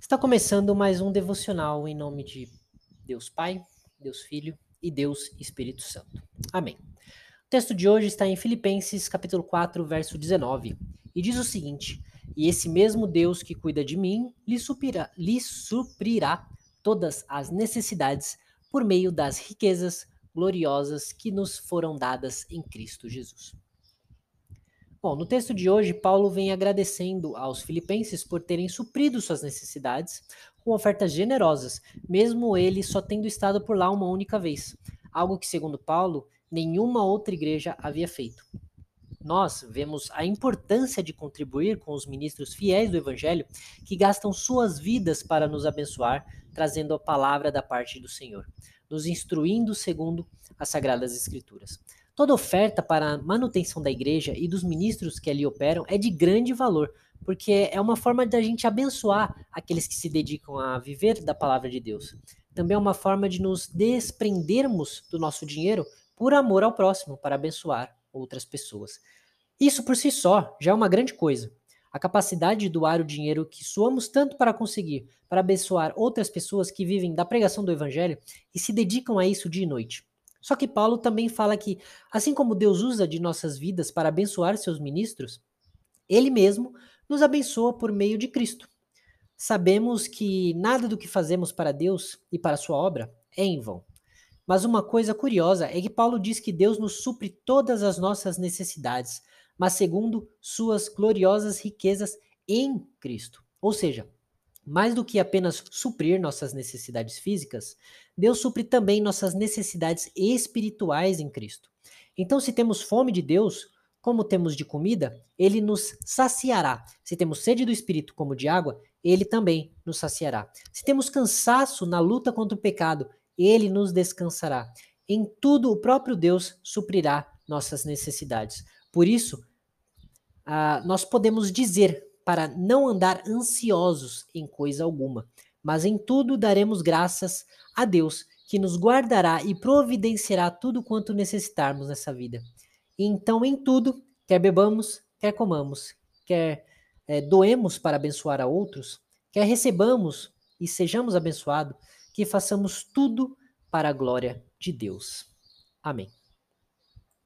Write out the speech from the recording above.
Está começando mais um devocional em nome de Deus Pai, Deus Filho e Deus Espírito Santo. Amém. O texto de hoje está em Filipenses capítulo 4, verso 19, e diz o seguinte: "E esse mesmo Deus que cuida de mim lhe suprirá, lhe suprirá todas as necessidades por meio das riquezas gloriosas que nos foram dadas em Cristo Jesus." Bom, no texto de hoje, Paulo vem agradecendo aos filipenses por terem suprido suas necessidades com ofertas generosas, mesmo ele só tendo estado por lá uma única vez, algo que, segundo Paulo, nenhuma outra igreja havia feito. Nós vemos a importância de contribuir com os ministros fiéis do Evangelho que gastam suas vidas para nos abençoar, trazendo a palavra da parte do Senhor, nos instruindo segundo as Sagradas Escrituras. Toda oferta para a manutenção da igreja e dos ministros que ali operam é de grande valor, porque é uma forma da gente abençoar aqueles que se dedicam a viver da palavra de Deus. Também é uma forma de nos desprendermos do nosso dinheiro por amor ao próximo, para abençoar outras pessoas. Isso por si só já é uma grande coisa. A capacidade de doar o dinheiro que suamos tanto para conseguir, para abençoar outras pessoas que vivem da pregação do evangelho e se dedicam a isso dia e noite. Só que Paulo também fala que, assim como Deus usa de nossas vidas para abençoar seus ministros, ele mesmo nos abençoa por meio de Cristo. Sabemos que nada do que fazemos para Deus e para sua obra é em vão. Mas uma coisa curiosa é que Paulo diz que Deus nos supre todas as nossas necessidades, mas segundo suas gloriosas riquezas em Cristo. Ou seja, mais do que apenas suprir nossas necessidades físicas, Deus supre também nossas necessidades espirituais em Cristo. Então, se temos fome de Deus, como temos de comida, ele nos saciará. Se temos sede do Espírito, como de água, ele também nos saciará. Se temos cansaço na luta contra o pecado, ele nos descansará. Em tudo, o próprio Deus suprirá nossas necessidades. Por isso, uh, nós podemos dizer para não andar ansiosos em coisa alguma, mas em tudo daremos graças a Deus, que nos guardará e providenciará tudo quanto necessitarmos nessa vida. Então, em tudo, quer bebamos, quer comamos, quer é, doemos para abençoar a outros, quer recebamos e sejamos abençoados, que façamos tudo para a glória de Deus. Amém.